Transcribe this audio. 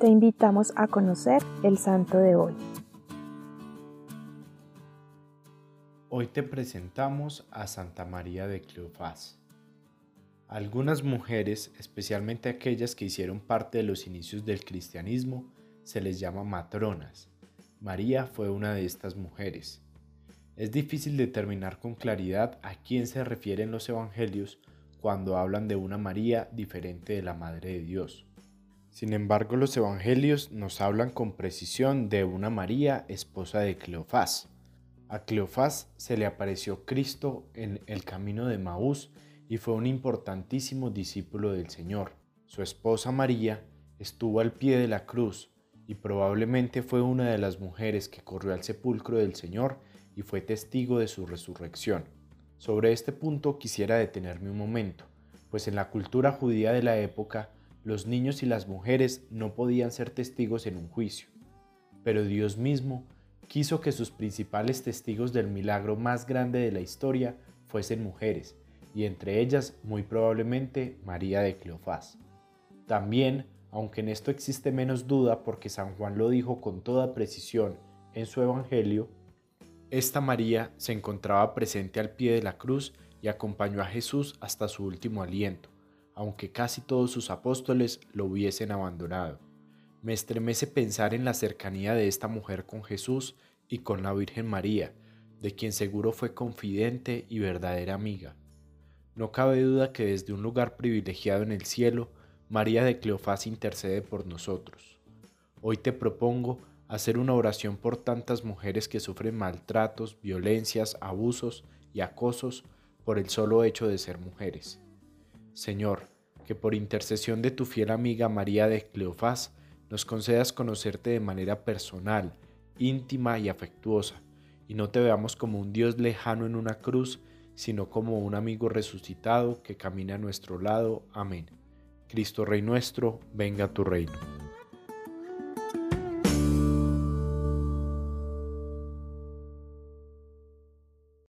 Te invitamos a conocer el santo de hoy. Hoy te presentamos a Santa María de Cleofás. Algunas mujeres, especialmente aquellas que hicieron parte de los inicios del cristianismo, se les llama matronas. María fue una de estas mujeres. Es difícil determinar con claridad a quién se refieren los evangelios cuando hablan de una María diferente de la Madre de Dios. Sin embargo, los evangelios nos hablan con precisión de una María, esposa de Cleofás. A Cleofás se le apareció Cristo en el camino de Maús y fue un importantísimo discípulo del Señor. Su esposa María estuvo al pie de la cruz y probablemente fue una de las mujeres que corrió al sepulcro del Señor y fue testigo de su resurrección. Sobre este punto quisiera detenerme un momento, pues en la cultura judía de la época los niños y las mujeres no podían ser testigos en un juicio, pero Dios mismo quiso que sus principales testigos del milagro más grande de la historia fuesen mujeres, y entre ellas muy probablemente María de Cleofás. También, aunque en esto existe menos duda porque San Juan lo dijo con toda precisión en su Evangelio, esta María se encontraba presente al pie de la cruz y acompañó a Jesús hasta su último aliento aunque casi todos sus apóstoles lo hubiesen abandonado. Me estremece pensar en la cercanía de esta mujer con Jesús y con la Virgen María, de quien seguro fue confidente y verdadera amiga. No cabe duda que desde un lugar privilegiado en el cielo, María de Cleofás intercede por nosotros. Hoy te propongo hacer una oración por tantas mujeres que sufren maltratos, violencias, abusos y acosos por el solo hecho de ser mujeres. Señor, que por intercesión de tu fiel amiga María de Cleofás nos concedas conocerte de manera personal, íntima y afectuosa, y no te veamos como un Dios lejano en una cruz, sino como un amigo resucitado que camina a nuestro lado. Amén. Cristo Rey nuestro, venga a tu reino.